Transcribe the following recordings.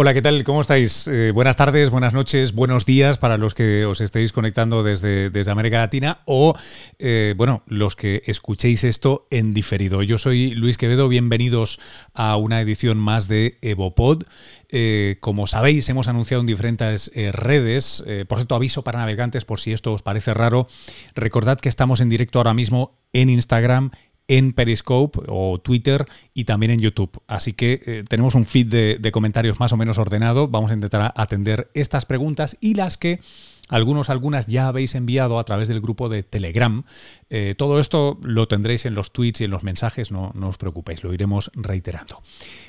Hola, ¿qué tal? ¿Cómo estáis? Eh, buenas tardes, buenas noches, buenos días para los que os estéis conectando desde, América Latina o, eh, bueno, los que escuchéis esto en diferido. Yo soy Luis Quevedo, bienvenidos a una edición más de EvoPod. Eh, como sabéis, hemos anunciado en diferentes redes, por cierto, aviso para navegantes por si esto os parece raro, recordad que estamos en directo ahora mismo en Instagram, en Periscope o Twitter y también en YouTube. Así que eh, tenemos un feed de, de comentarios más o menos ordenado. Vamos a intentar atender estas preguntas y las que algunos, algunas ya habéis enviado a través del grupo de Telegram. Eh, todo esto lo tendréis en los tweets y en los mensajes, no, os preocupéis, lo iremos reiterando.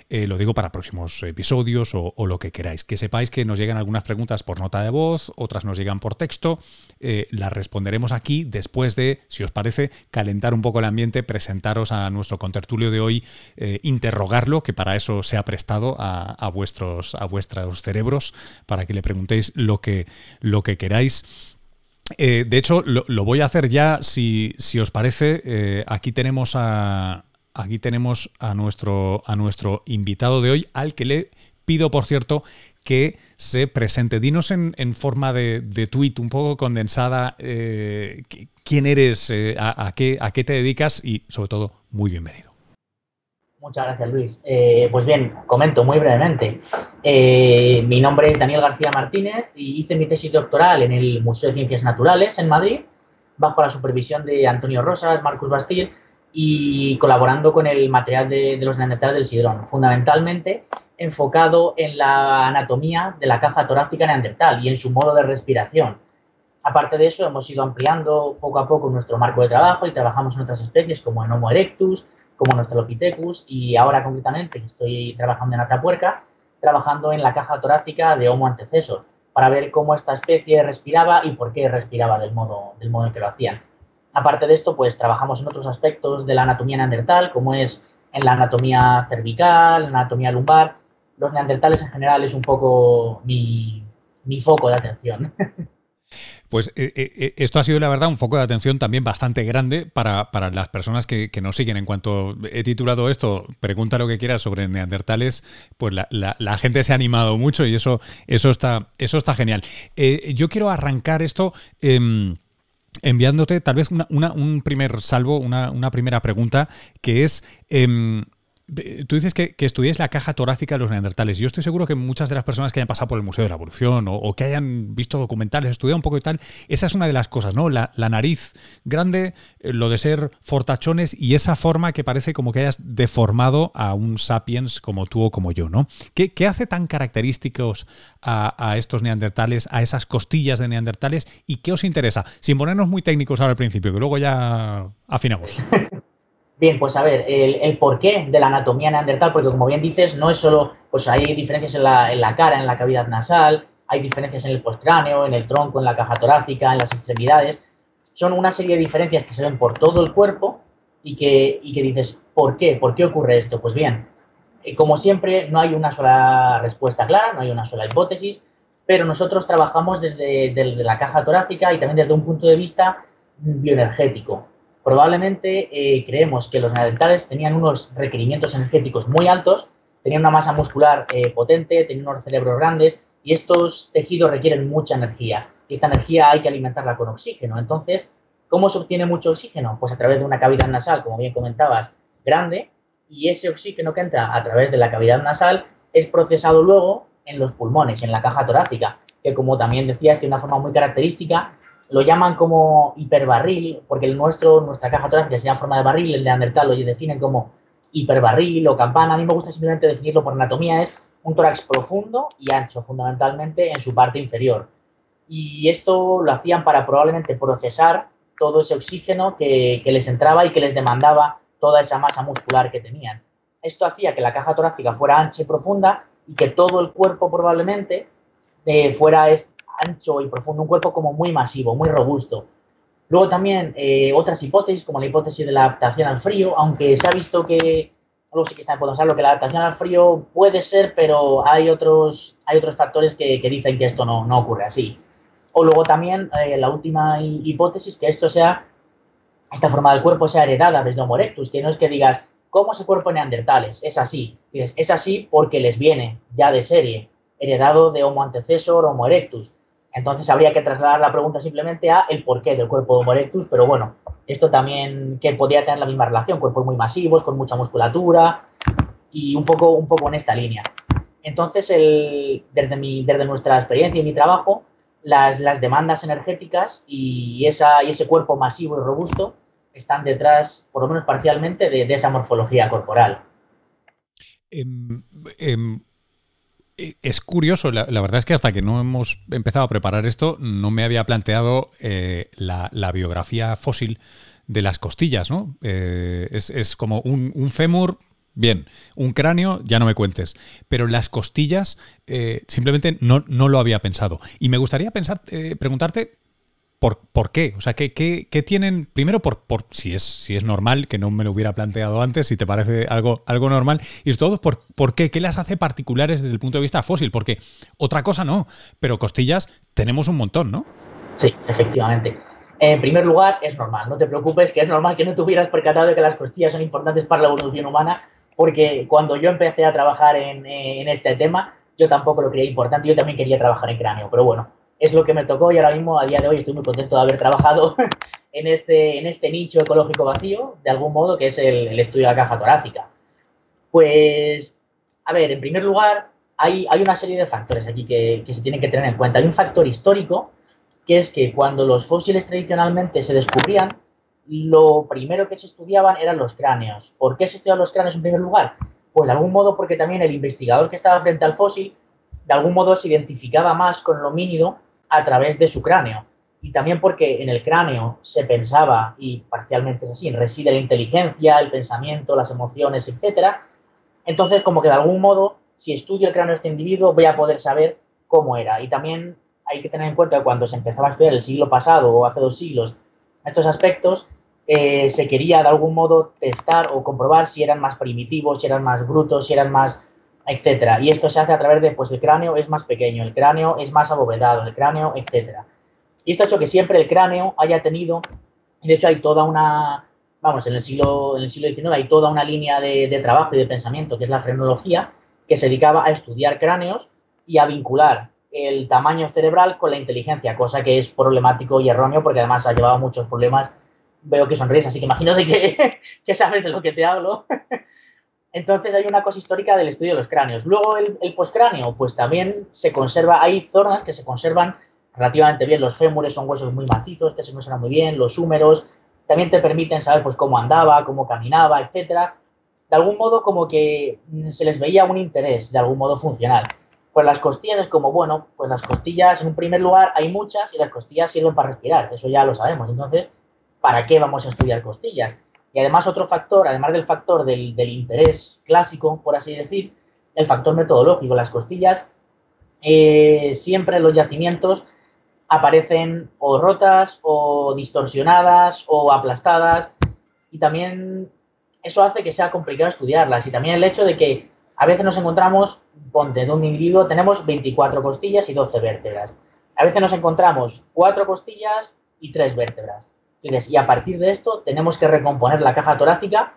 Eh, lo digo para próximos episodios o, lo que queráis. Que sepáis que nos llegan algunas preguntas por nota de voz, otras nos llegan por texto. Eh, las responderemos aquí después de, si os parece, calentar un poco el ambiente, presentaros a nuestro contertulio de hoy, interrogarlo, que para eso se ha prestado a, vuestros, a vuestros cerebros, para que le preguntéis lo que, lo que queráis eh, de hecho, lo, voy a hacer ya, si, os parece. Eh, aquí tenemos a. Aquí tenemos a nuestro, a nuestro invitado de hoy, al que le pido, por cierto, que se presente. Dinos en, forma de, de tweet un poco condensada eh, quién eres, a, qué, a qué te dedicas y, sobre todo, muy bienvenido. Muchas gracias, Luis. Eh, pues bien, comento muy brevemente. Eh, mi nombre es Daniel García Martínez y hice mi tesis doctoral en el Museo de Ciencias Naturales en Madrid, bajo la supervisión de Antonio Rosas, Marcus Bastil y colaborando con el material de, los neandertales del Sidrón, fundamentalmente enfocado en la anatomía de la caja torácica neandertal y en su modo de respiración. Aparte de eso, hemos ido ampliando poco a poco nuestro marco de trabajo y trabajamos en otras especies como en Homo erectus, como Australopithecus y ahora concretamente estoy trabajando en Atapuerca, trabajando en la caja torácica de Homo antecesor para ver cómo esta especie respiraba y por qué respiraba del modo, del modo en que lo hacían. Aparte de esto, pues trabajamos en otros aspectos de la anatomía neandertal, como es en la anatomía cervical, la anatomía lumbar. Los neandertales en general es un poco mi, mi foco de atención. Pues eh, eh, eh, esto ha sido, la verdad, un foco de atención también bastante grande para, las personas que, nos siguen. En cuanto he titulado esto, pregunta lo que quieras sobre neandertales, pues la, gente se ha animado mucho y eso, eso, está, eso está genial. yo quiero arrancar esto em, enviándote tal vez un primer salvo, una, una, primera pregunta, que es... Tú dices que, que la caja torácica de los neandertales. Yo estoy seguro que muchas de las personas que hayan pasado por el Museo de la Evolución o, que hayan visto documentales, estudiado un poco y tal, esa es una de las cosas, ¿no? La, nariz grande, eh, lo de ser fortachones y esa forma que parece como que hayas deformado a un sapiens como tú o como yo, ¿no? ¿Qué, hace tan característicos a, a, estos neandertales, a esas costillas de neandertales y qué os interesa? Sin ponernos muy técnicos ahora al principio, que luego ya afinamos. Bien, pues a ver, el, porqué de la anatomía neandertal, porque como bien dices, no es solo, pues hay diferencias en la, cara, en la cavidad nasal, hay diferencias en el postcráneo, en el tronco, en la caja torácica, en las extremidades. Son una serie de diferencias que se ven por todo el cuerpo y que, y que dices, ¿por qué? ¿Por qué ocurre esto? Pues bien, eh, como siempre, no hay una sola respuesta clara, no hay una sola hipótesis, pero nosotros trabajamos desde la caja torácica y también desde un punto de vista bioenergético probablemente eh, creemos que los neandertales tenían unos requerimientos energéticos muy altos, tenían una masa muscular eh, potente, tenían unos cerebros grandes y estos tejidos requieren mucha energía. Y esta energía hay que alimentarla con oxígeno. Entonces, ¿cómo se obtiene mucho oxígeno? Pues a través de una cavidad nasal, como bien comentabas, grande, y ese oxígeno que entra a través de la cavidad nasal es procesado luego en los pulmones, en la caja torácica, que como también decías, tiene una forma muy característica lo llaman como hiperbarril, porque el nuestro, nuestra caja torácica se llama forma de barril, el de Neandertal lo definen como hiperbarril o campana. A mí me gusta simplemente definirlo por anatomía, es un tórax profundo y ancho, fundamentalmente en su parte inferior. Y esto lo hacían para probablemente procesar todo ese oxígeno que, les entraba y que les demandaba toda esa masa muscular que tenían. Esto hacía que la caja torácica fuera ancha y profunda y que todo el cuerpo probablemente eh, fuera ancho y profundo, un cuerpo como muy masivo, muy robusto. Luego también eh, otras hipótesis, como la hipótesis de la adaptación al frío, aunque se ha visto que, algo sí que está en lo que la adaptación al frío puede ser, pero hay otros, hay otros factores que, dicen que esto no, no, ocurre así. O luego también eh, la última hipótesis, que esto sea, esta forma del cuerpo sea heredada desde Homo erectus, que no es que digas, ¿cómo se cuerpo neandertales? Es así. Es así porque les viene ya de serie heredado de Homo antecesor, Homo erectus. Entonces habría que trasladar la pregunta simplemente a el porqué del cuerpo de Homo erectus, pero bueno, esto también que podría tener la misma relación, cuerpos muy masivos, con mucha musculatura y un poco, un poco en esta línea. Entonces, desde, mi, desde nuestra experiencia y mi trabajo, las, las demandas energéticas y, esa, y ese cuerpo masivo y robusto están detrás, por lo menos parcialmente, de, esa morfología corporal. Em, em, es curioso, la, verdad es que hasta que no hemos empezado a preparar esto, no me había planteado eh, la, biografía fósil de las costillas, ¿no? Eh, es, como un, fémur Bien, un cráneo, ya no me cuentes. Pero las costillas, eh, simplemente no, no, lo había pensado. Y me gustaría pensar, preguntarte por, por, qué. O sea, ¿qué, qué, tienen? Primero, por, por si, es, si es normal, que no me lo hubiera planteado antes, si te parece algo, algo normal. Y sobre todo, por, por qué. ¿Qué las hace particulares desde el punto de vista fósil? Porque otra cosa no, pero costillas tenemos un montón, ¿no? Sí, efectivamente. En primer lugar, es normal, no te preocupes, que es normal que no te hubieras percatado de que las costillas son importantes para la evolución humana, porque cuando yo empecé a trabajar en, este tema, yo tampoco lo creía importante, yo también quería trabajar en cráneo, pero bueno, es lo que me tocó y ahora mismo, a día de hoy, estoy muy contento de haber trabajado en este, en este nicho ecológico vacío, de algún modo, que es el, estudio de la caja torácica. Pues, a ver, en primer lugar, hay, hay una serie de factores aquí que, que se tienen que tener en cuenta. Hay un factor histórico, que es que cuando los fósiles tradicionalmente se descubrían, lo primero que se estudiaban eran los cráneos. ¿Por qué se estudiaban los cráneos en primer lugar? Pues de algún modo porque también el investigador que estaba frente al fósil, de algún modo se identificaba más con el homínido a través de su cráneo. Y también porque en el cráneo se pensaba, y parcialmente es así, reside la inteligencia, el pensamiento, las emociones, etc. Entonces, como que de algún modo, si estudio el cráneo de este individuo, voy a poder saber cómo era. Y también hay que tener en cuenta que cuando se empezaba a estudiar el siglo pasado o hace dos siglos estos aspectos, eh, se quería de algún modo testar o comprobar si eran más primitivos, si eran más brutos, si eran más, etcétera. Y esto se hace a través de, pues el cráneo es más pequeño, el cráneo es más abovedado, el cráneo, etcétera. Y esto ha hecho que siempre el cráneo haya tenido, de hecho hay toda una, vamos, en el siglo, en el siglo XIX hay toda una línea de, trabajo y de pensamiento, que es la frenología, que se dedicaba a estudiar cráneos y a vincular el tamaño cerebral con la inteligencia, cosa que es problemático y erróneo porque además ha llevado muchos problemas veo que sonríes, así que imagino de que, que sabes de lo que te hablo. Entonces hay una cosa histórica del estudio de los cráneos. Luego el, el postcráneo, pues también se conserva, hay zonas que se conservan relativamente bien. Los fémures son huesos muy macizos, que se conservan muy bien, los húmeros también te permiten saber pues cómo andaba, cómo caminaba, etcétera. De algún modo como que se les veía un interés, de algún modo funcional. Pues las costillas es como, bueno, pues las costillas en un primer lugar hay muchas y las costillas sirven para respirar, eso ya lo sabemos. Entonces, ¿para qué vamos a estudiar costillas? Y además otro factor, además del factor del, interés clásico, por así decir, el factor metodológico. Las costillas, eh, siempre los yacimientos aparecen o rotas o distorsionadas o aplastadas y también eso hace que sea complicado estudiarlas y también el hecho de que a veces nos encontramos, ponte, de un individuo tenemos 24 costillas y 12 vértebras. A veces nos encontramos 4 costillas y 3 vértebras y a partir de esto tenemos que recomponer la caja torácica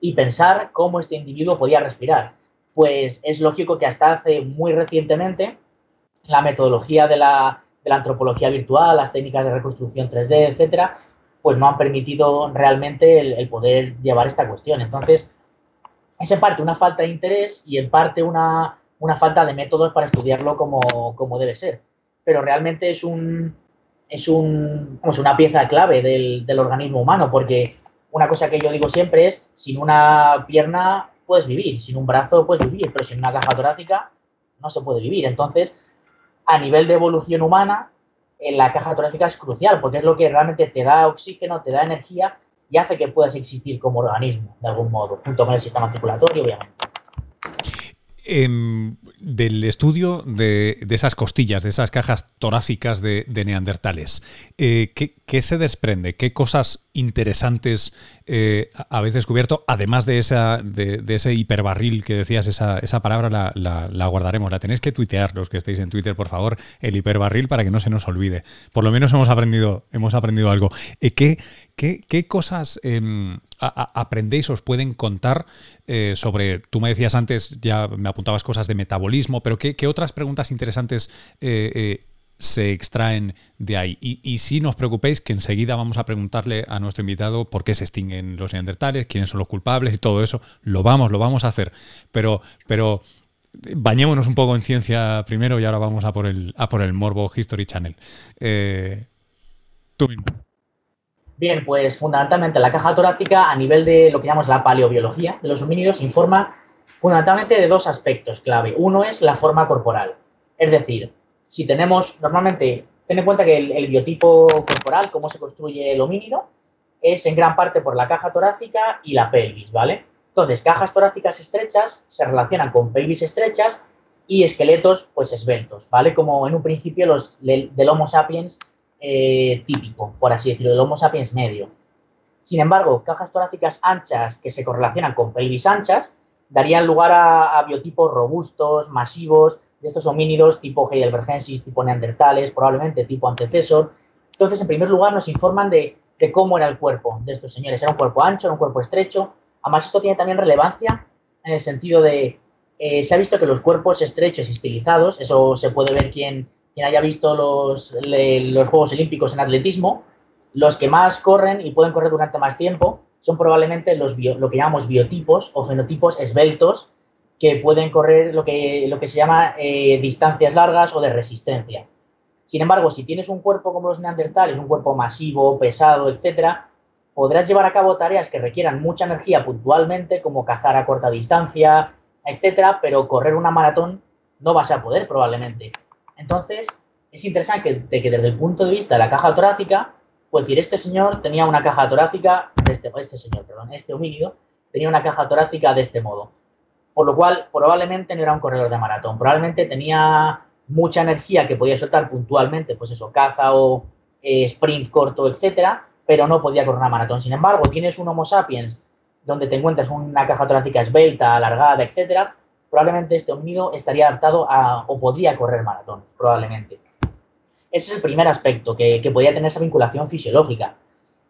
y pensar cómo este individuo podía respirar. Pues es lógico que hasta hace muy recientemente la metodología de la, antropología virtual, las técnicas de reconstrucción 3D, etcétera, pues no han permitido realmente el, poder llevar esta cuestión. Entonces, es en parte una falta de interés y en parte una, falta de métodos para estudiarlo como, como debe ser. Pero realmente es un, es un, una pieza clave del, del, organismo humano, porque una cosa que yo digo siempre es, sin una pierna puedes vivir, sin un brazo puedes vivir, pero sin una caja torácica no se puede vivir. Entonces, a nivel de evolución humana, eh, la caja torácica es crucial, porque es lo que realmente te da oxígeno, te da energía y hace que puedas existir como organismo, de algún modo, junto con el sistema circulatorio, obviamente. Del estudio de, esas costillas, de esas cajas torácicas de, neandertales, eh, ¿qué, se desprende? ¿Qué cosas interesantes eh, habéis descubierto? Además de, esa, de, ese hiperbarril que decías, esa, esa palabra la, guardaremos, la tenéis que tuitear los que estéis en Twitter, por favor, el hiperbarril para que no se nos olvide. Por lo menos hemos aprendido, hemos aprendido algo. Eh, ¿qué, ¿qué, cosas em, aprendéis, os pueden contar eh, sobre, tú me decías antes, ya me apuntabas cosas de metabolismo, pero ¿qué, otras preguntas interesantes eh, se extraen de ahí. Y, si no os preocupéis, que enseguida vamos a preguntarle a nuestro invitado por qué se extinguen los neandertales, quiénes son los culpables y todo eso. Lo vamos, lo vamos a hacer. Pero, pero bañémonos un poco en ciencia primero y ahora vamos a por el, a por el Morbo History Channel. Eh, tú Bien, pues fundamentalmente la caja torácica a nivel de lo que llamamos la paleobiología de los homínidos informa fundamentalmente de dos aspectos clave. Uno es la forma corporal, es decir, si tenemos, normalmente, ten en cuenta que el, biotipo corporal, cómo se construye el homínido, es en gran parte por la caja torácica y la pelvis, ¿vale? Entonces, cajas torácicas estrechas se relacionan con pelvis estrechas y esqueletos, pues, esbeltos, ¿vale? Como en un principio los del Homo sapiens eh, típico, por así decirlo, del Homo sapiens medio. Sin embargo, cajas torácicas anchas que se correlacionan con pelvis anchas darían lugar a biotipos robustos, masivos, de estos homínidos tipo heidelbergensis, tipo neandertales, probablemente tipo antecesor. Entonces, en primer lugar, nos informan de, cómo era el cuerpo de estos señores. ¿Era un cuerpo ancho, era un cuerpo estrecho? Además, esto tiene también relevancia en el sentido de, eh, se ha visto que los cuerpos estrechos y estilizados, eso se puede ver quien, quien haya visto los, los Juegos Olímpicos en atletismo, los que más corren y pueden correr durante más tiempo son probablemente los lo que llamamos biotipos o fenotipos esbeltos, que pueden correr lo que, lo que se llama eh, distancias largas o de resistencia. Sin embargo, si tienes un cuerpo como los neandertales, un cuerpo masivo, pesado, etcétera, podrás llevar a cabo tareas que requieran mucha energía puntualmente, como cazar a corta distancia, etcétera, pero correr una maratón no vas a poder probablemente. Entonces, es interesante que, desde el punto de vista de la caja torácica, pues decir, este señor tenía una caja torácica, este, este señor, perdón, este homínido, tenía una caja torácica de este modo por lo cual probablemente no era un corredor de maratón, probablemente tenía mucha energía que podía soltar puntualmente, pues eso, caza o eh, sprint corto, etcétera, pero no podía correr una maratón. Sin embargo, tienes un Homo sapiens donde te encuentras una caja torácica esbelta, alargada, etcétera, probablemente este homínido estaría adaptado a o podría correr maratón, probablemente. Ese es el primer aspecto, que, que podía tener esa vinculación fisiológica.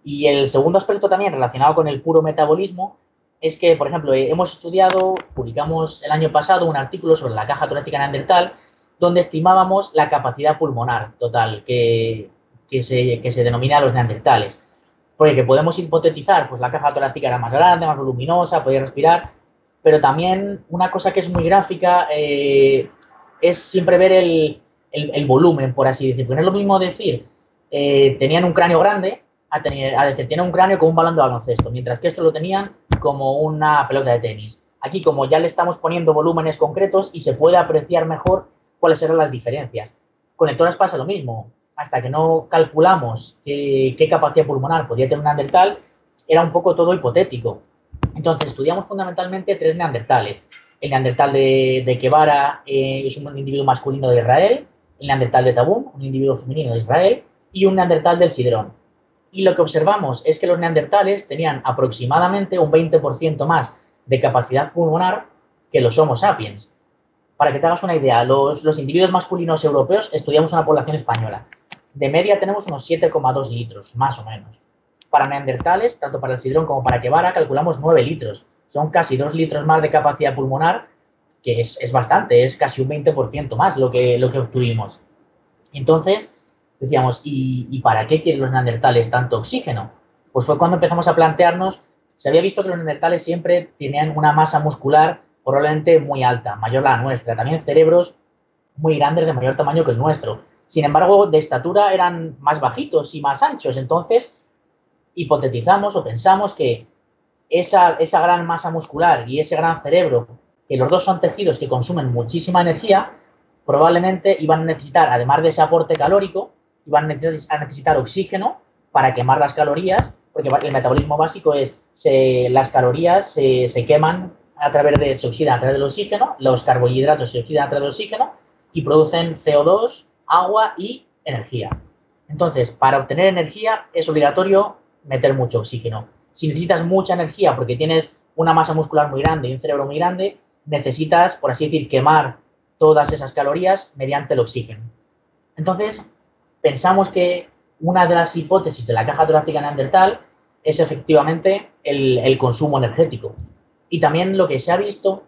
Y el segundo aspecto también relacionado con el puro metabolismo es que, por ejemplo, eh, hemos estudiado, publicamos el año pasado un artículo sobre la caja torácica neandertal, donde estimábamos la capacidad pulmonar total que, se, que se denomina los neandertales. Porque que podemos hipotetizar, pues la caja torácica era más grande, más voluminosa, podía respirar, pero también una cosa que es muy gráfica eh, es siempre ver el, volumen, por así decir. Porque no es lo mismo decir, eh, tenían un cráneo grande, a, tener, a decir, tienen un cráneo con un balón de baloncesto, mientras que esto lo tenían como una pelota de tenis. Aquí, como ya le estamos poniendo volúmenes concretos y se puede apreciar mejor cuáles eran las diferencias. Con lectoras pasa lo mismo. Hasta que no calculamos qué, capacidad pulmonar podía tener un neandertal, era un poco todo hipotético. Entonces, estudiamos fundamentalmente tres neandertales. El neandertal de, de Guevara eh, es un individuo masculino de Israel, el neandertal de Tabún, un individuo femenino de Israel, y un neandertal del Sidrón. Y lo que observamos es que los neandertales tenían aproximadamente un 20% más de capacidad pulmonar que los Homo sapiens. Para que te hagas una idea, los, individuos masculinos europeos estudiamos una población española. De media tenemos unos 7,2 litros, más o menos. Para neandertales, tanto para el sidrón como para Quevara, calculamos 9 litros. Son casi 2 litros más de capacidad pulmonar, que es, es bastante, es casi un 20% más lo que, lo que obtuvimos. Entonces, decíamos, ¿y, para qué quieren los neandertales tanto oxígeno? Pues fue cuando empezamos a plantearnos, se había visto que los neandertales siempre tenían una masa muscular probablemente muy alta, mayor a la nuestra, también cerebros muy grandes de mayor tamaño que el nuestro. Sin embargo, de estatura eran más bajitos y más anchos, entonces hipotetizamos o pensamos que esa, esa gran masa muscular y ese gran cerebro, que los dos son tejidos que consumen muchísima energía, probablemente iban a necesitar, además de ese aporte calórico, van a necesitar oxígeno para quemar las calorías, porque el metabolismo básico es se, las calorías se, queman a través de, se oxidan a través del oxígeno, los carbohidratos se oxidan a través del oxígeno y producen CO2, agua y energía. Entonces, para obtener energía es obligatorio meter mucho oxígeno. Si necesitas mucha energía porque tienes una masa muscular muy grande y un cerebro muy grande, necesitas, por así decir, quemar todas esas calorías mediante el oxígeno. Entonces, pensamos que una de las hipótesis de la caja torácica neandertal es efectivamente el, consumo energético. Y también lo que se ha visto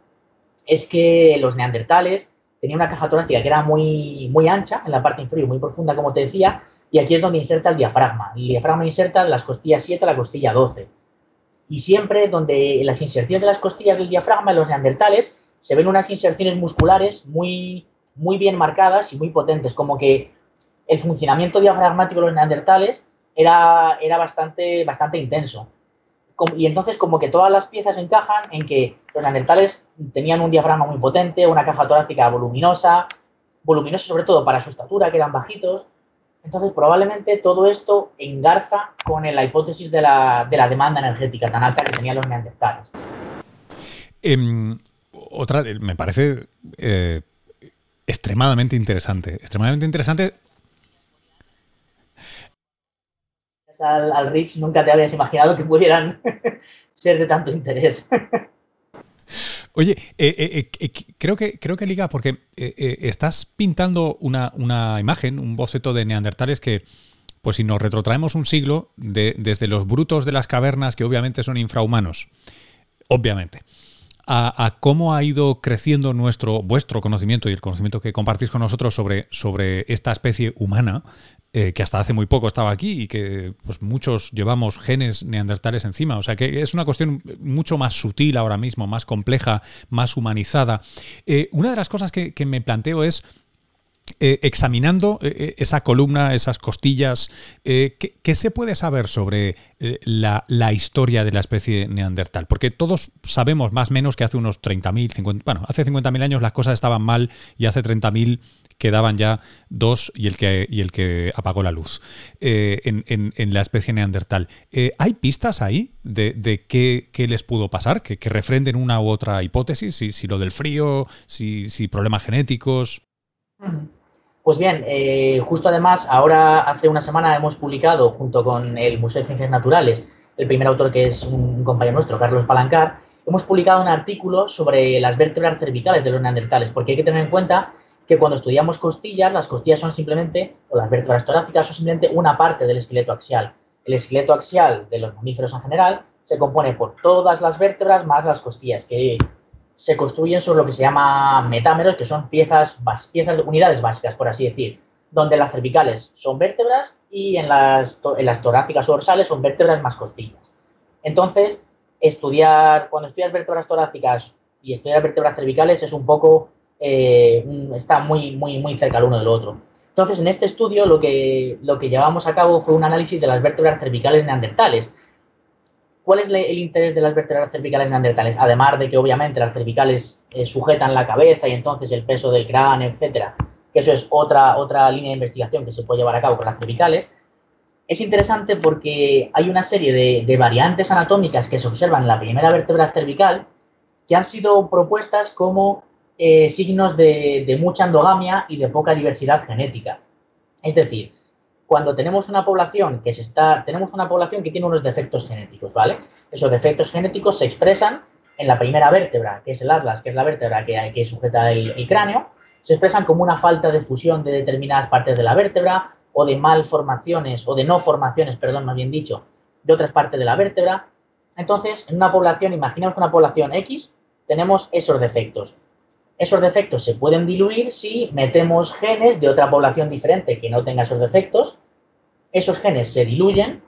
es que los neandertales tenían una caja torácica que era muy, muy ancha en la parte inferior, muy profunda, como te decía, y aquí es donde inserta el diafragma. El diafragma inserta las costillas 7 a la costilla 12. Y siempre donde las inserciones de las costillas del diafragma en los neandertales se ven unas inserciones musculares muy, muy bien marcadas y muy potentes, como que el funcionamiento diafragmático de los neandertales era, era bastante, bastante intenso. Y entonces como que todas las piezas encajan en que los neandertales tenían un diafragma muy potente, una caja torácica voluminosa, voluminosa sobre todo para su estatura, que eran bajitos. Entonces probablemente todo esto engarza con la hipótesis de la, demanda energética tan alta que tenían los neandertales. Em, otra, me parece eh, extremadamente interesante. Extremadamente interesante al, al nunca te habías imaginado que pudieran ser de tanto interés. Oye, eh, eh, eh, creo, que, creo que liga porque estás pintando una, una, imagen, un boceto de neandertales que, pues si nos retrotraemos un siglo, de, desde los brutos de las cavernas, que obviamente son infrahumanos, obviamente, a, cómo ha ido creciendo nuestro, vuestro conocimiento y el conocimiento que compartís con nosotros sobre, sobre esta especie humana, eh, que hasta hace muy poco estaba aquí y que pues, muchos llevamos genes neandertales encima. O sea que es una cuestión mucho más sutil ahora mismo, más compleja, más humanizada. Eh, una de las cosas que me planteo es eh, examinando esa columna, esas costillas, ¿qué, se puede saber sobre la, historia de la especie neandertal? Porque todos sabemos más o menos que hace unos 30.000, 50, bueno, hace 50.000 años las cosas estaban mal y hace 30.000 quedaban ya dos y el que, y el que apagó la luz en, la especie neandertal. ¿Hay pistas ahí de, qué, les pudo pasar? ¿Que, refrenden una u otra hipótesis? Si, si lo del frío, si, si problemas genéticos. Pues bien, eh, justo además, ahora hace una semana hemos publicado, junto con el Museo de Ciencias Naturales, el primer autor que es un compañero nuestro, Carlos Palancar, hemos publicado un artículo sobre las vértebras cervicales de los neandertales, porque hay que tener en cuenta que cuando estudiamos costillas, las costillas son simplemente, o las vértebras torácicas son simplemente una parte del esqueleto axial. El esqueleto axial de los mamíferos en general se compone por todas las vértebras más las costillas, que se construyen sobre lo que se llama metámeros, que son piezas, piezas unidades básicas, por así decir, donde las cervicales son vértebras y en las, en las torácicas o dorsales son vértebras más costillas. Entonces, estudiar, cuando estudias vértebras torácicas y estudiar vértebras cervicales es un poco, eh, está muy, muy, muy cerca el uno del otro. Entonces, en este estudio lo que, lo que llevamos a cabo fue un análisis de las vértebras cervicales neandertales, ¿Cuál es el interés de las vértebras cervicales neandertales? Además de que obviamente las cervicales eh, sujetan la cabeza y entonces el peso del cráneo, etcétera, que eso es otra, otra línea de investigación que se puede llevar a cabo con las cervicales, es interesante porque hay una serie de, variantes anatómicas que se observan en la primera vértebra cervical que han sido propuestas como eh, signos de, mucha endogamia y de poca diversidad genética. Es decir, cuando tenemos una población que se está, tenemos una población que tiene unos defectos genéticos, ¿vale? Esos defectos genéticos se expresan en la primera vértebra, que es el atlas, que es la vértebra que, que sujeta el, cráneo, se expresan como una falta de fusión de determinadas partes de la vértebra o de malformaciones, o de no formaciones, perdón, más bien dicho, de otras partes de la vértebra. Entonces, en una población, imaginemos una población X, tenemos esos defectos. Esos defectos se pueden diluir si metemos genes de otra población diferente que no tenga esos defectos esos genes se diluyen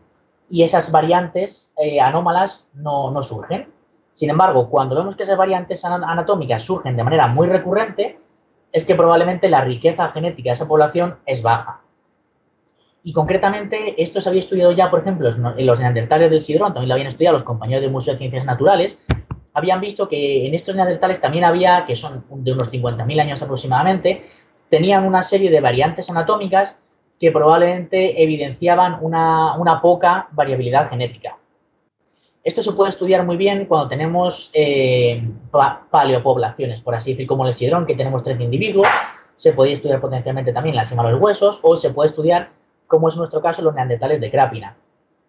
y esas variantes eh, anómalas no, surgen. Sin embargo, cuando vemos que esas variantes anatómicas surgen de manera muy recurrente, es que probablemente la riqueza genética de esa población es baja. Y concretamente, esto se había estudiado ya, por ejemplo, en los neandertales del Sidrón, también lo habían estudiado los compañeros del Museo de Ciencias Naturales, habían visto que en estos neandertales también había, que son de unos 50.000 años aproximadamente, tenían una serie de variantes anatómicas que probablemente evidenciaban una, poca variabilidad genética. Esto se puede estudiar muy bien cuando tenemos eh, paleopoblaciones, por así decir, como el sidrón, que tenemos 13 individuos. Se puede estudiar potencialmente también la sima de los huesos, o se puede estudiar, como es nuestro caso, los neandertales de Crápina.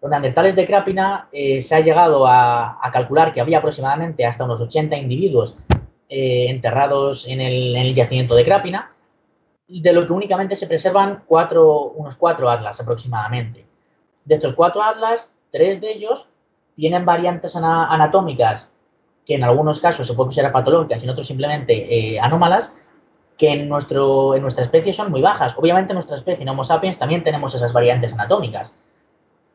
Los neandertales de Crápina eh, se ha llegado a, calcular que había aproximadamente hasta unos 80 individuos eh, enterrados en el, en el yacimiento de Crápina, de lo que únicamente se preservan cuatro, unos cuatro atlas aproximadamente. De estos cuatro atlas tres de ellos tienen variantes anatómicas que en algunos casos se pueden considerar patológicas y en otros simplemente eh, anómalas, que en, nuestro, en nuestra especie son muy bajas. Obviamente en nuestra especie, en Homo sapiens, también tenemos esas variantes anatómicas,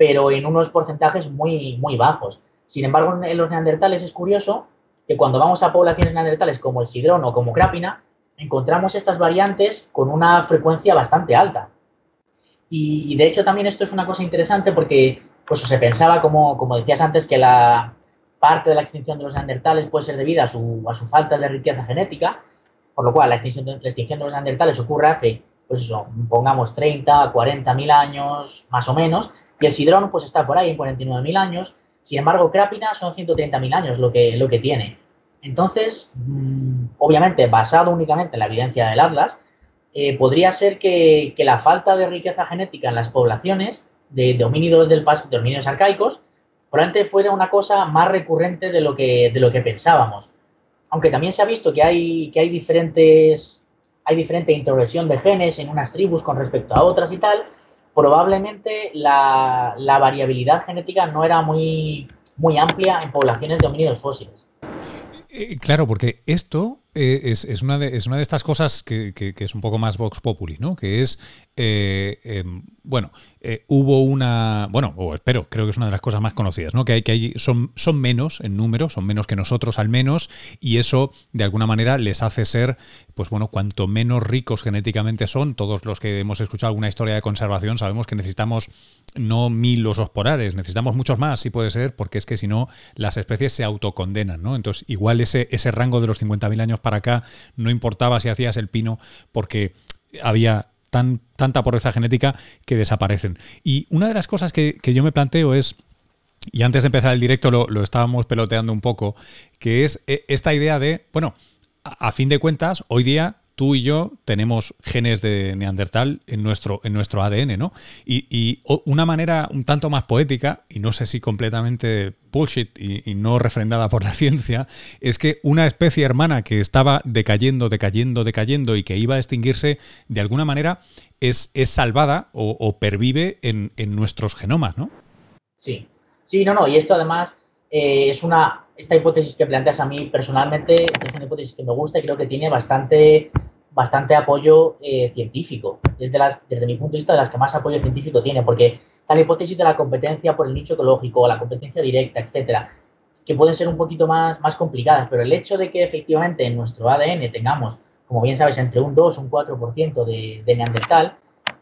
pero en unos porcentajes muy, muy bajos. Sin embargo, en los neandertales es curioso que cuando vamos a poblaciones neandertales como el sidrón o como crápina, encontramos estas variantes con una frecuencia bastante alta. Y, de hecho también esto es una cosa interesante porque pues, se pensaba, como, como decías antes, que la parte de la extinción de los neandertales puede ser debida a su, a su falta de riqueza genética, por lo cual la extinción de, la extinción de los neandertales ocurre hace, pues eso, pongamos 30, 40 mil años, más o menos, y el sidrón pues está por ahí en 49 mil años, sin embargo, Crápina son 130 mil años lo que, lo que tiene. Entonces, mm, obviamente, basado únicamente en la evidencia del Atlas, eh, podría ser que, la falta de riqueza genética en las poblaciones de, homínidos del pasado, de homínidos arcaicos, probablemente fuera una cosa más recurrente de lo que, de lo que pensábamos. Aunque también se ha visto que hay, que hay diferentes hay diferente introversión de genes en unas tribus con respecto a otras y tal, probablemente la, la variabilidad genética no era muy, muy amplia en poblaciones de homínidos fósiles. Eh, claro, porque esto eh, es, una de, es una de estas cosas que, es un poco más Vox Populi, ¿no? Que es, eh, em, bueno, hubo una, bueno, o espero, creo que es una de las cosas más conocidas, ¿no? Que hay, que hay, son, son menos en número, son menos que nosotros al menos, y eso de alguna manera les hace ser, pues bueno, cuanto menos ricos genéticamente son, todos los que hemos escuchado alguna historia de conservación sabemos que necesitamos no mil osos polares, necesitamos muchos más, si puede ser, porque es que si no, las especies se autocondenan, ¿no? Entonces, igual ese, ese rango de los 50.000 años para acá no importaba si hacías el pino porque había tan, tanta pobreza genética que desaparecen. Y una de las cosas que, yo me planteo es, y antes de empezar el directo lo, lo estábamos peloteando un poco, que es eh, esta idea de, bueno, a fin de cuentas, hoy día tú y yo tenemos genes de Neandertal en nuestro, en nuestro ADN, ¿no? Y, una manera un tanto más poética, y no sé si completamente bullshit y, no refrendada por la ciencia, es que una especie hermana que estaba decayendo, decayendo, decayendo y que iba a extinguirse, de alguna manera es, es salvada o, pervive en, nuestros genomas, ¿no? Sí, sí, no, no, y esto además eh, es una, esta hipótesis que planteas a mí personalmente es una hipótesis que me gusta y creo que tiene bastante, bastante apoyo eh, científico. Es las, desde mi punto de vista de las que más apoyo científico tiene, porque tal hipótesis de la competencia por el nicho ecológico, la competencia directa, etcétera, que pueden ser un poquito más, más complicadas, pero el hecho de que efectivamente en nuestro ADN tengamos, como bien sabes, entre un 2 y un 4% de, de Neandertal,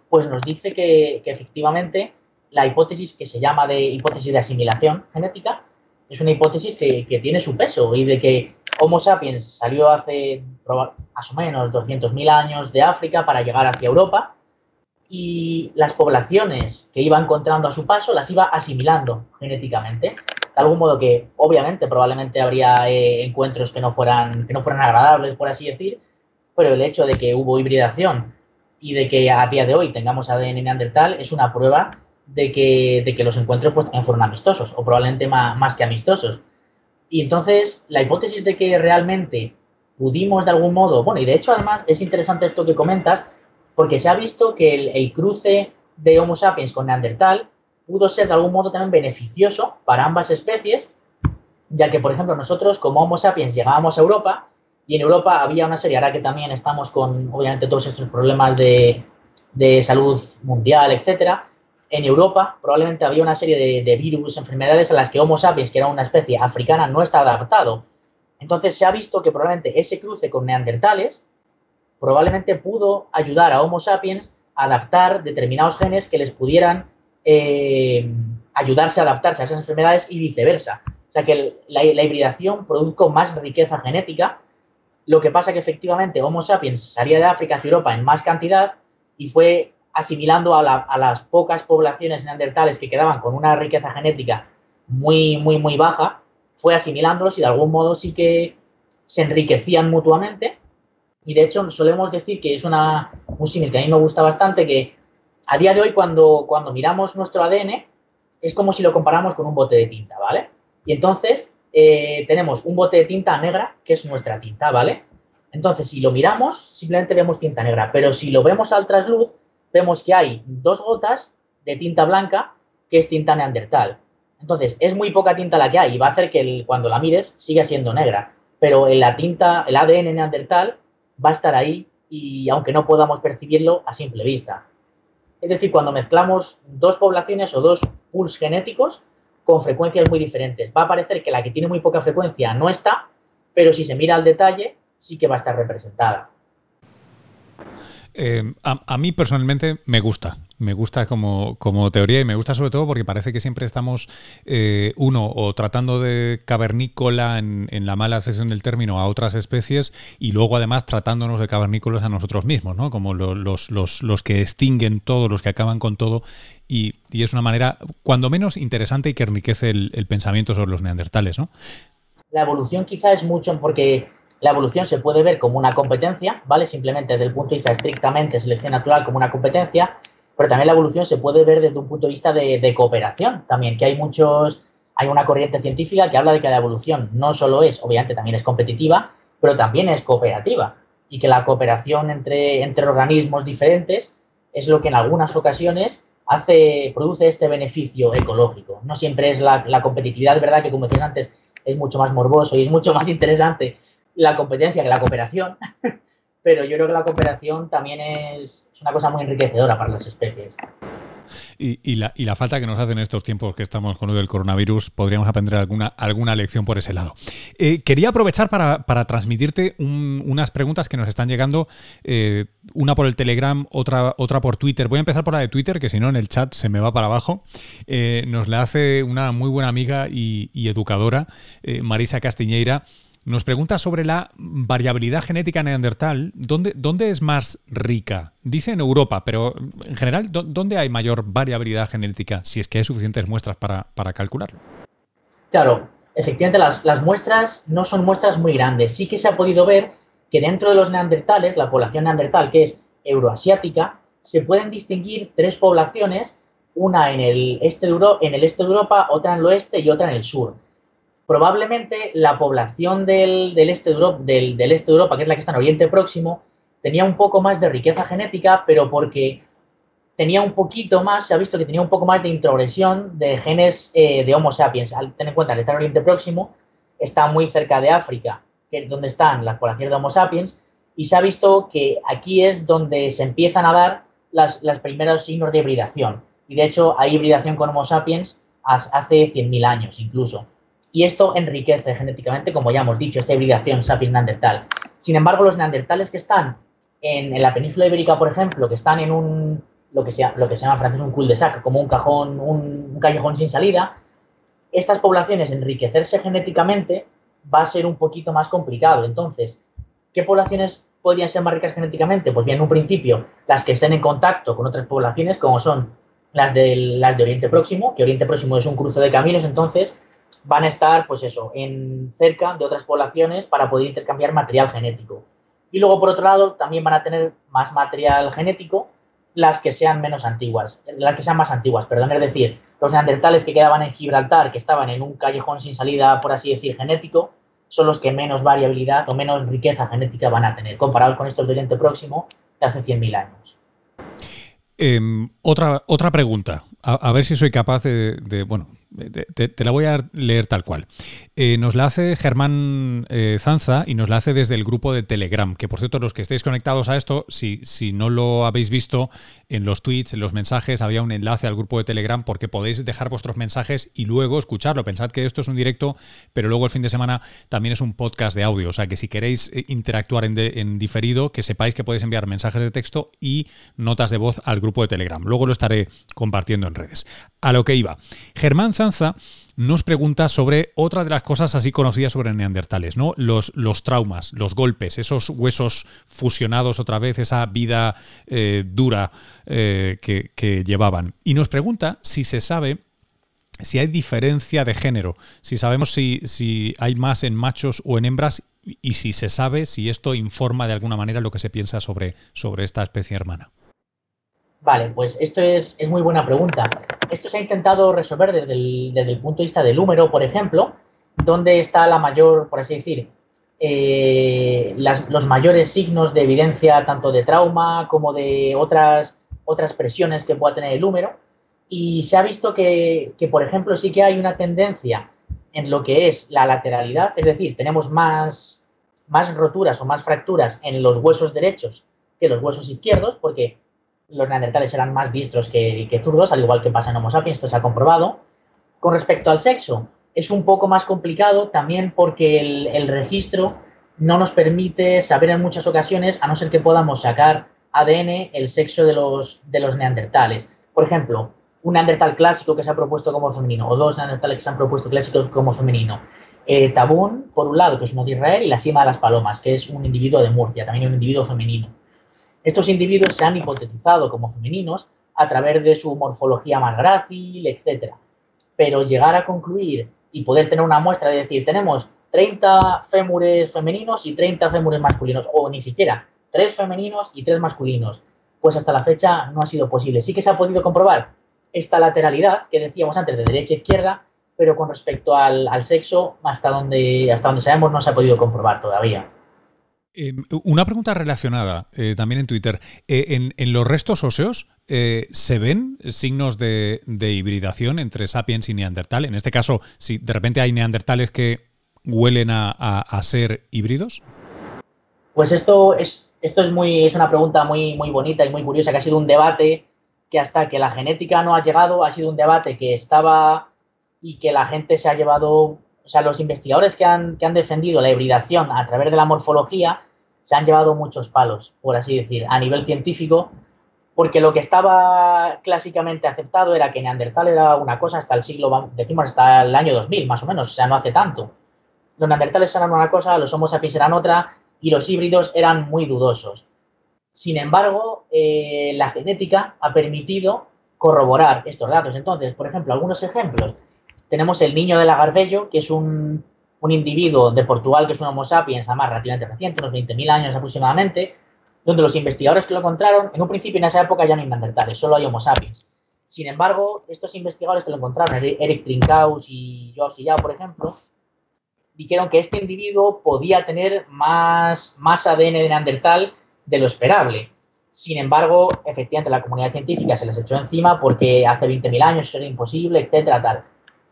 pues nos dice que, que efectivamente la hipótesis que se llama de hipótesis de asimilación genética es una hipótesis que, tiene su peso y de que Homo sapiens salió hace más o menos 200.000 años de África para llegar hacia Europa y las poblaciones que iba encontrando a su paso las iba asimilando genéticamente. De algún modo que, obviamente, probablemente habría eh, encuentros que no, fueran, que no fueran agradables, por así decir, pero el hecho de que hubo hibridación y de que a día de hoy tengamos ADN neandertal es una prueba de que, de que los encuentros pues, también fueron amistosos, o probablemente más, más que amistosos. Y entonces, la hipótesis de que realmente pudimos de algún modo, bueno, y de hecho además es interesante esto que comentas, porque se ha visto que el, el, cruce de Homo sapiens con Neandertal pudo ser de algún modo también beneficioso para ambas especies, ya que, por ejemplo, nosotros como Homo sapiens llegábamos a Europa y en Europa había una serie, ahora que también estamos con, obviamente, todos estos problemas de, de salud mundial, etcétera, en Europa probablemente había una serie de, virus, enfermedades a las que Homo sapiens, que era una especie africana, no está adaptado. Entonces se ha visto que probablemente ese cruce con neandertales probablemente pudo ayudar a Homo sapiens a adaptar determinados genes que les pudieran eh, ayudarse a adaptarse a esas enfermedades y viceversa. O sea que la, la hibridación produjo más riqueza genética. Lo que pasa que efectivamente Homo sapiens salía de África hacia Europa en más cantidad y fue asimilando a, las pocas poblaciones neandertales que quedaban con una riqueza genética muy, muy, muy baja, fue asimilándolos y de algún modo sí que se enriquecían mutuamente. Y de hecho solemos decir que es una, un símil que a mí me gusta bastante, que a día de hoy cuando, cuando miramos nuestro ADN es como si lo comparamos con un bote de tinta, ¿vale? Y entonces eh, tenemos un bote de tinta negra, que es nuestra tinta, ¿vale? Entonces, si lo miramos, simplemente vemos tinta negra, pero si lo vemos al trasluz, vemos que hay dos gotas de tinta blanca que es tinta neandertal. Entonces, es muy poca tinta la que hay y va a hacer que cuando la mires siga siendo negra. Pero en la tinta, el ADN neandertal va a estar ahí y aunque no podamos percibirlo a simple vista. Es decir, cuando mezclamos dos poblaciones o dos pools genéticos con frecuencias muy diferentes, va a parecer que la que tiene muy poca frecuencia no está, pero si se mira al detalle, sí que va a estar representada. Eh, a, mí personalmente me gusta, me gusta como, como, teoría y me gusta sobre todo porque parece que siempre estamos, eh, uno, o tratando de cavernícola en, la mala cesión del término a otras especies y luego además tratándonos de cavernícolas a nosotros mismos, ¿no? Como los, los, los, que extinguen todo, los que acaban con todo y, y, es una manera, cuando menos, interesante y que enriquece el, el pensamiento sobre los neandertales, ¿no? La evolución quizá es mucho porque la evolución se puede ver como una competencia, ¿vale? Simplemente desde el punto de vista estrictamente selección natural como una competencia, pero también la evolución se puede ver desde un punto de vista de, cooperación también, que hay muchos, hay una corriente científica que habla de que la evolución no solo es, obviamente también es competitiva, pero también es cooperativa y que la cooperación entre, organismos diferentes es lo que en algunas ocasiones hace, produce este beneficio ecológico. No siempre es la, la competitividad, ¿verdad? Que como decías antes, es mucho más morboso y es mucho más interesante la competencia que la cooperación, pero yo creo que la cooperación también es, una cosa muy enriquecedora para las especies. Y, la, y, la, falta que nos hace en estos tiempos que estamos con lo del coronavirus, podríamos aprender alguna, alguna lección por ese lado. Eh, quería aprovechar para, transmitirte unas preguntas que nos están llegando, eh, una por el Telegram, otra, otra por Twitter. Voy a empezar por la de Twitter, que si no en el chat se me va para abajo. Eh, nos la hace una muy buena amiga y, y educadora, Marisa Castiñeira. Nos pregunta sobre la variabilidad genética neandertal. ¿Dónde, ¿Dónde, es más rica? Dice en Europa, pero en general, ¿dónde hay mayor variabilidad genética? Si es que hay suficientes muestras para, calcularlo. Claro, efectivamente las, las, muestras no son muestras muy grandes. Sí que se ha podido ver que dentro de los neandertales, la población neandertal, que es euroasiática, se pueden distinguir tres poblaciones, una en el este de, en el este de Europa, otra en el oeste y otra en el sur probablemente la población del, este de Europa, del, este de Europa, que es la que está en Oriente Próximo, tenía un poco más de riqueza genética, pero porque tenía un poquito más, se ha visto que tenía un poco más de introgresión de genes eh, de Homo sapiens. Al tener en cuenta que está en Oriente Próximo, está muy cerca de África, que es donde están las poblaciones de Homo sapiens, y se ha visto que aquí es donde se empiezan a dar las, los primeros signos de hibridación. Y de hecho hay hibridación con Homo sapiens hace 100.000 años incluso y esto enriquece genéticamente, como ya hemos dicho, esta hibridación sapiens-neandertal. Sin embargo, los neandertales que están en, la península ibérica, por ejemplo, que están en un, lo que, sea, lo que se llama en francés un cul-de-sac, como un cajón, un, callejón sin salida, estas poblaciones enriquecerse genéticamente va a ser un poquito más complicado. Entonces, ¿qué poblaciones podrían ser más ricas genéticamente? Pues bien, en un principio, las que estén en contacto con otras poblaciones, como son las las de Oriente Próximo, que Oriente Próximo es un cruce de caminos, entonces van a estar, pues eso, en cerca de otras poblaciones para poder intercambiar material genético. Y luego, por otro lado, también van a tener más material genético las que sean menos antiguas, las que sean más antiguas, perdón, es decir, los neandertales que quedaban en Gibraltar, que estaban en un callejón sin salida, por así decir, genético, son los que menos variabilidad o menos riqueza genética van a tener, comparados con estos del Oriente Próximo de hace 100.000 años. Em, otra, otra pregunta, a, ver si soy capaz de bueno, te, la voy a leer tal cual. Eh, nos la hace Germán eh, Zanza y nos la hace desde el grupo de Telegram, que por cierto, los que estéis conectados a esto, si, si no lo habéis visto en los tweets, en los mensajes, había un enlace al grupo de Telegram porque podéis dejar vuestros mensajes y luego escucharlo. Pensad que esto es un directo, pero luego el fin de semana también es un podcast de audio. O sea que si queréis eh, interactuar en, diferido, que sepáis que podéis enviar mensajes de texto y notas de voz al grupo de Telegram. Luego lo estaré compartiendo en redes. A lo que iba. Germán Sanza nos pregunta sobre otra de las cosas así conocidas sobre neandertales, ¿no? Los, los traumas, los golpes, esos huesos fusionados otra vez, esa vida eh, dura eh, que, llevaban. Y nos pregunta si se sabe si hay diferencia de género, si sabemos si, si hay más en machos o en hembras y si se sabe si esto informa de alguna manera lo que se piensa sobre, sobre esta especie hermana. Vale, pues esto es, muy buena pregunta. Esto se ha intentado resolver desde el, punto de vista del número, por ejemplo, donde está la mayor, por así decir, eh, los mayores signos de evidencia tanto de trauma como de otras, otras presiones que pueda tener el húmero. Y se ha visto que, que, por ejemplo, sí que hay una tendencia en lo que es la lateralidad, es decir, tenemos más, más roturas o más fracturas en los huesos derechos que los huesos izquierdos, porque los neandertales eran más diestros que, que zurdos, al igual que pasa en Homo sapiens, esto se ha comprobado. Con respecto al sexo, es un poco más complicado también porque el, registro no nos permite saber en muchas ocasiones, a no ser que podamos sacar ADN, el sexo de los, de los neandertales. Por ejemplo, un neandertal clásico que se ha propuesto como femenino o dos neandertales que se han propuesto clásicos como femenino. Eh, Tabún, por un lado, que es uno de Israel, y la cima de las palomas, que es un individuo de Murcia, también un individuo femenino. Estos individuos se han hipotetizado como femeninos a través de su morfología más grácil, etc. Pero llegar a concluir y poder tener una muestra de decir, tenemos 30 fémures femeninos y 30 fémures masculinos, o ni siquiera, 3 femeninos y 3 masculinos, pues hasta la fecha no ha sido posible. Sí que se ha podido comprobar esta lateralidad que decíamos antes de derecha a izquierda, pero con respecto al, sexo, hasta donde, hasta donde sabemos no se ha podido comprobar todavía. Em, una pregunta relacionada eh, también en Twitter. Eh, en, los restos óseos eh, se ven signos de, hibridación entre sapiens y neandertal? En este caso, si de repente hay neandertales que huelen a, ser híbridos. Pues esto es, esto es, muy, es una pregunta muy, muy bonita y muy curiosa, que ha sido un debate que hasta que la genética no ha llegado ha sido un debate que estaba y que la gente se ha llevado, o sea, los investigadores que han, que han defendido la hibridación a través de la morfología se han llevado muchos palos, por así decir, a nivel científico, porque lo que estaba clásicamente aceptado era que Neandertal era una cosa hasta el siglo, decimos hasta el año 2000, más o menos, o sea, no hace tanto. Los Neandertales eran una cosa, los Homo sapiens eran otra, y los híbridos eran muy dudosos. Sin embargo, eh, la genética ha permitido corroborar estos datos. Entonces, por ejemplo, algunos ejemplos. Tenemos el niño de la Garbello, que es un, individuo de Portugal, que es un Homo sapiens, además relativamente reciente, unos 20.000 años aproximadamente, donde los investigadores que lo encontraron, en un principio en esa época ya no hay neandertales, solo hay Homo sapiens. Sin embargo, estos investigadores que lo encontraron, Eric Trinkaus y Josh Yao, por ejemplo, dijeron que este individuo podía tener más, más ADN de neandertal de lo esperable. Sin embargo, efectivamente, la comunidad científica se les echó encima porque hace 20.000 años eso era imposible, etcétera, tal.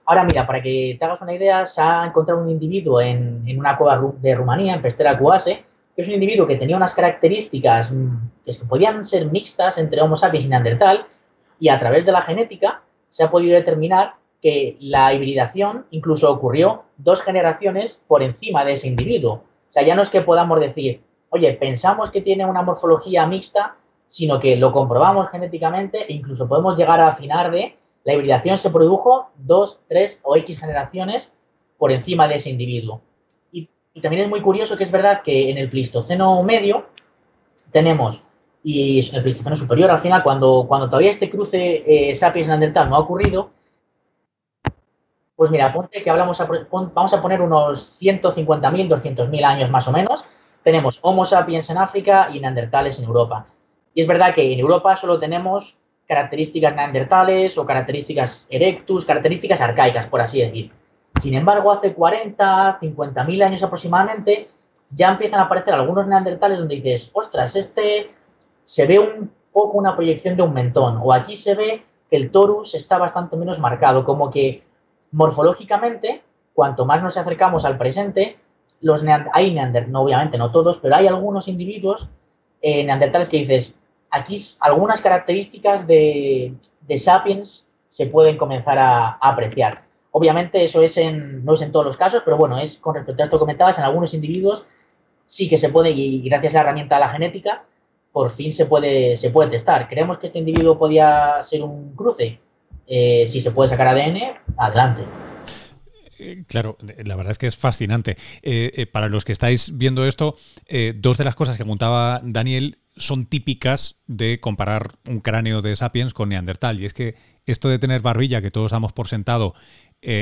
Ahora, mira, para que te hagas una idea, se ha encontrado un individuo en, una cueva de Rumanía, en Pestera Cuase, que es un individuo que tenía unas características mm, que podían ser mixtas entre Homo sapiens y Neandertal, y a través de la genética se ha podido determinar que la hibridación incluso ocurrió dos generaciones por encima de ese individuo. O sea, ya no es que podamos decir, oye, pensamos que tiene una morfología mixta, sino que lo comprobamos genéticamente e incluso podemos llegar a afinar de la hibridación se produjo dos, tres o X generaciones por encima de ese individuo. Y, también es muy curioso que es verdad que en el Pleistoceno medio tenemos, y en el Pleistoceno superior al final, cuando, cuando todavía este cruce eh, sapiens-neandertal no ha ocurrido, pues mira, ponte que hablamos vamos a poner unos 150.000, 200.000 años más o menos, tenemos Homo sapiens en África y neandertales en Europa. Y es verdad que en Europa solo tenemos características neandertales o características erectus, características arcaicas, por así decir. Sin embargo, hace 40, 50 mil años aproximadamente, ya empiezan a aparecer algunos neandertales donde dices, ostras, este se ve un poco una proyección de un mentón, o aquí se ve que el torus está bastante menos marcado, como que morfológicamente, cuanto más nos acercamos al presente, los hay neandertales, no, obviamente no todos, pero hay algunos individuos eh, neandertales que dices, aquí algunas características de, sapiens se pueden comenzar a, apreciar. Obviamente eso es en, no es en todos los casos, pero bueno, es con respecto a esto que comentabas, en algunos individuos sí que se puede, y gracias a la herramienta de la genética, por fin se puede, se puede testar. ¿Creemos que este individuo podía ser un cruce? Eh, si se puede sacar ADN, adelante. Eh, claro, la verdad es que es fascinante. Eh, para los que estáis viendo esto, dos de las cosas que apuntaba Daniel son típicas de comparar un cráneo de sapiens con neandertal. Y es que esto de tener barbilla, que todos damos por sentado,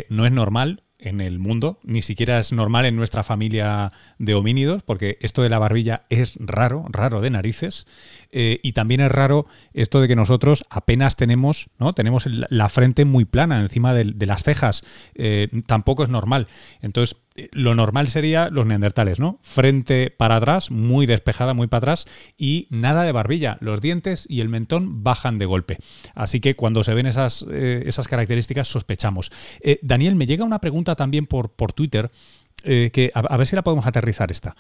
no es normal en el mundo, ni siquiera es normal en nuestra familia de homínidos, porque esto de la barbilla es raro, raro de narices, eh, y también es raro esto de que nosotros apenas tenemos, ¿no? Tenemos la frente muy plana encima de, las cejas, eh, tampoco es normal. Entonces, lo normal sería los neandertales, ¿no? Frente para atrás, muy despejada, muy para atrás y nada de barbilla. Los dientes y el mentón bajan de golpe. Así que cuando se ven esas, eh, esas características sospechamos. Eh, Daniel, me llega una pregunta también por, por Twitter, que a, a, ver si la podemos aterrizar esta.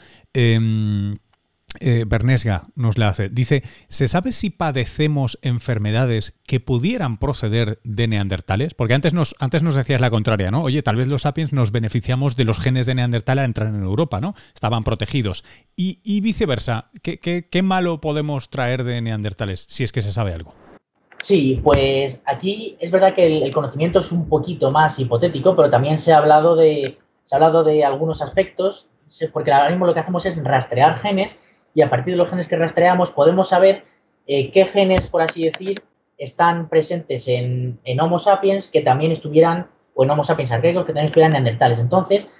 Eh, Bernesga nos la hace. Dice, ¿se sabe si padecemos enfermedades que pudieran proceder de neandertales? Porque antes nos, antes nos decías la contraria, ¿no? Oye, tal vez los sapiens nos beneficiamos de los genes de neandertal a entrar en Europa, ¿no? Estaban protegidos. Y, viceversa, ¿qué, ¿qué, malo podemos traer de neandertales, si es que se sabe algo? Sí, pues aquí es verdad que el, conocimiento es un poquito más hipotético, pero también se ha hablado de, se ha hablado de algunos aspectos, porque ahora mismo lo que hacemos es rastrear genes y a partir de los genes que rastreamos podemos saber eh, qué genes, por así decir, están presentes en, Homo sapiens que también estuvieran, o en Homo sapiens arcaicos que también estuvieran neandertales. Entonces,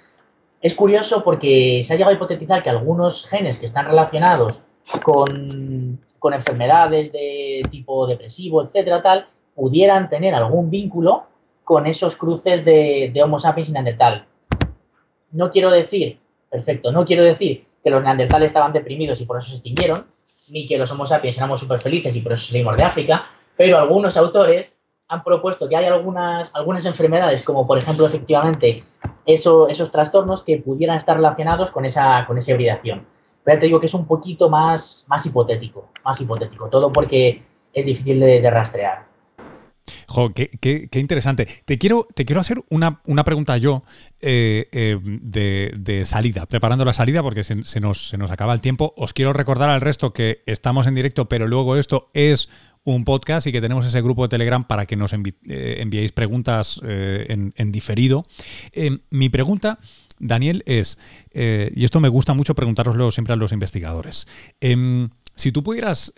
es curioso porque se ha llegado a hipotetizar que algunos genes que están relacionados con, enfermedades de tipo depresivo, etcétera, tal, pudieran tener algún vínculo con esos cruces de, de Homo sapiens y neandertal. No quiero decir, perfecto, no quiero decir que los neandertales estaban deprimidos y por eso se extinguieron, ni que los homo sapiens éramos súper felices y por eso salimos de África, pero algunos autores han propuesto que hay algunas, algunas enfermedades, como por ejemplo efectivamente eso, esos trastornos que pudieran estar relacionados con esa, con esa hibridación. Pero te digo que es un poquito más, más hipotético, más hipotético, todo porque es difícil de rastrear. Qué, interesante. Te quiero, te quiero hacer una, pregunta yo eh, eh, de, salida, preparando la salida porque se, nos, se nos acaba el tiempo. Os quiero recordar al resto que estamos en directo, pero luego esto es un podcast y que tenemos ese grupo de Telegram para que nos eh, enviéis preguntas en, diferido. mi pregunta, Daniel, es, y esto me gusta mucho preguntároslo siempre a los investigadores, em, si tú pudieras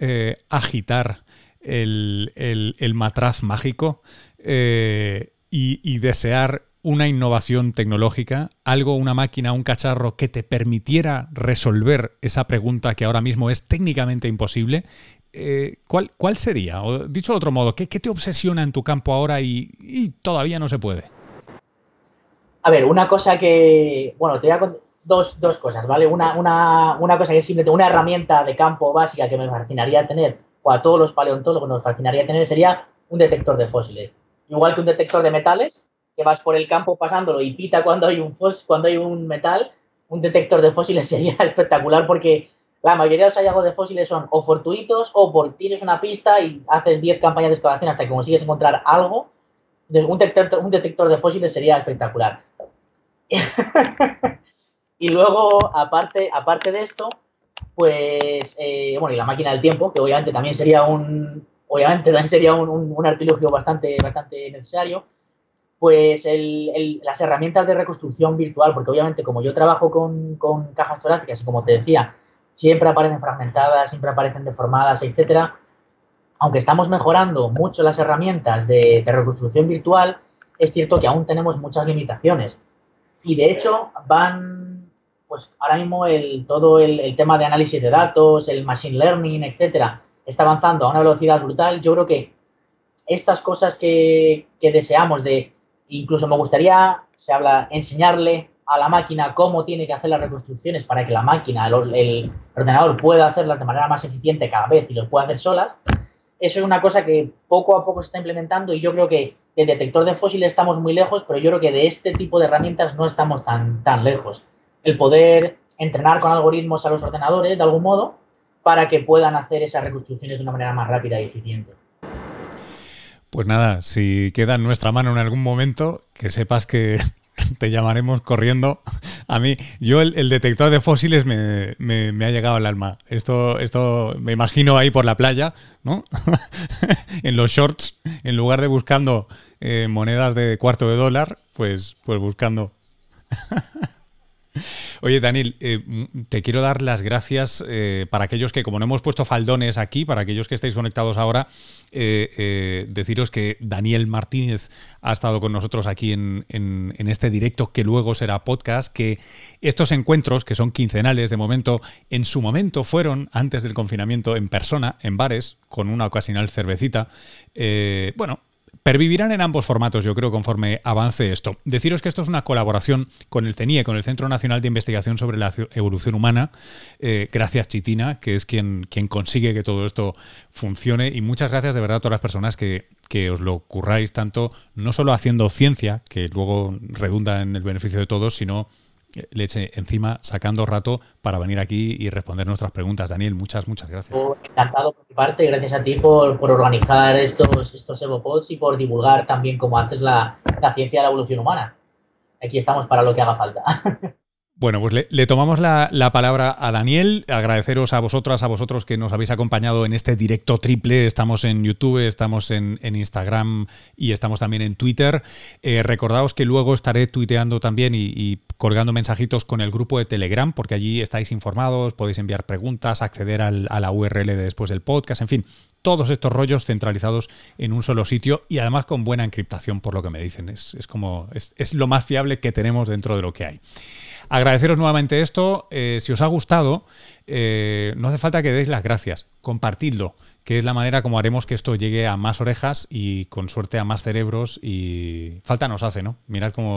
agitar el, matraz mágico eh, y, desear una innovación tecnológica, algo, una máquina, un cacharro que te permitiera resolver esa pregunta que ahora mismo es técnicamente imposible, eh, ¿cuál, ¿cuál, sería? O, dicho de otro modo, ¿qué, te obsesiona en tu campo ahora y, todavía no se puede? A ver, una cosa que, bueno, te voy a contar dos, dos cosas, ¿vale? Una, una, una cosa que es simplemente una herramienta de campo básica que me fascinaría tener o a todos los paleontólogos nos fascinaría tener sería un detector de fósiles. Igual que un detector de metales, que vas por el campo pasándolo y pita cuando hay un, cuando hay un metal, un detector de fósiles sería espectacular porque la mayoría de los hallazgos de fósiles son o fortuitos o por tienes una pista y haces 10 campañas de excavación hasta que consigues encontrar algo. Un detector, un detector de fósiles sería espectacular. y luego, aparte, aparte de esto, pues, eh, bueno, y la máquina del tiempo, que obviamente también sería un, obviamente también sería un, un, artilugio bastante, bastante necesario, pues el, las herramientas de reconstrucción virtual, porque obviamente como yo trabajo con, con, cajas torácicas y como te decía, siempre aparecen fragmentadas, siempre aparecen deformadas, etcétera, aunque estamos mejorando mucho las herramientas de, de reconstrucción virtual, es cierto que aún tenemos muchas limitaciones. Y de hecho van pues ahora mismo todo el, tema de análisis de datos, el machine learning, etcétera, está avanzando a una velocidad brutal. Yo creo que estas cosas que, deseamos de, incluso me gustaría, se habla, enseñarle a la máquina cómo tiene que hacer las reconstrucciones para que la máquina, el, ordenador pueda hacerlas de manera más eficiente cada vez y lo pueda hacer solas. Eso es una cosa que poco a poco se está implementando y yo creo que el detector de fósiles estamos muy lejos, pero yo creo que de este tipo de herramientas no estamos tan, tan lejos el poder entrenar con algoritmos a los ordenadores de algún modo para que puedan hacer esas reconstrucciones de una manera más rápida y eficiente. Pues nada, si queda en nuestra mano en algún momento, que sepas que te llamaremos corriendo. A mí, yo el, detector de fósiles me, ha llegado al alma. Esto, esto me imagino ahí por la playa, ¿no? en los shorts, en lugar de buscando eh, monedas de cuarto de dólar, pues, pues buscando. Oye, Daniel, eh, te quiero dar las gracias eh, para aquellos que, como no hemos puesto faldones aquí, para aquellos que estáis conectados ahora, eh, deciros que Daniel Martínez ha estado con nosotros aquí en, este directo que luego será podcast, que estos encuentros, que son quincenales de momento, en su momento fueron, antes del confinamiento, en persona, en bares, con una ocasional cervecita. bueno, pervivirán en ambos formatos, yo creo, conforme avance esto. Deciros que esto es una colaboración con el CENIE, con el Centro Nacional de Investigación sobre la Evolución Humana. Eh, gracias, Chitina, que es quien, quien consigue que todo esto funcione. Y muchas gracias de verdad a todas las personas que, que os lo curráis tanto, no solo haciendo ciencia, que luego redunda en el beneficio de todos, sino le eche encima sacando rato para venir aquí y responder nuestras preguntas. Daniel, muchas, muchas gracias. Encantado por mi parte, gracias a ti por, organizar estos, estos EvoPods y por divulgar también cómo haces la, la ciencia de la evolución humana. Aquí estamos para lo que haga falta. Bueno, pues le, tomamos la, palabra a Daniel. Agradeceros a vosotras, a vosotros que nos habéis acompañado en este directo triple. Estamos en YouTube, estamos en, Instagram y estamos también en Twitter. Eh, recordaos que luego estaré tuiteando también y, colgando mensajitos con el grupo de Telegram, porque allí estáis informados, podéis enviar preguntas, acceder a la URL de después del podcast, en fin, todos estos rollos centralizados en un solo sitio y además con buena encriptación, por lo que me dicen. Es, como es lo más fiable que tenemos dentro de lo que hay. Agradeceros nuevamente esto. Eh, si os ha gustado, eh, no hace falta que deis las gracias. Compartidlo, que es la manera como haremos que esto llegue a más orejas y con suerte a más cerebros. Y falta nos hace, ¿no? Mirad cómo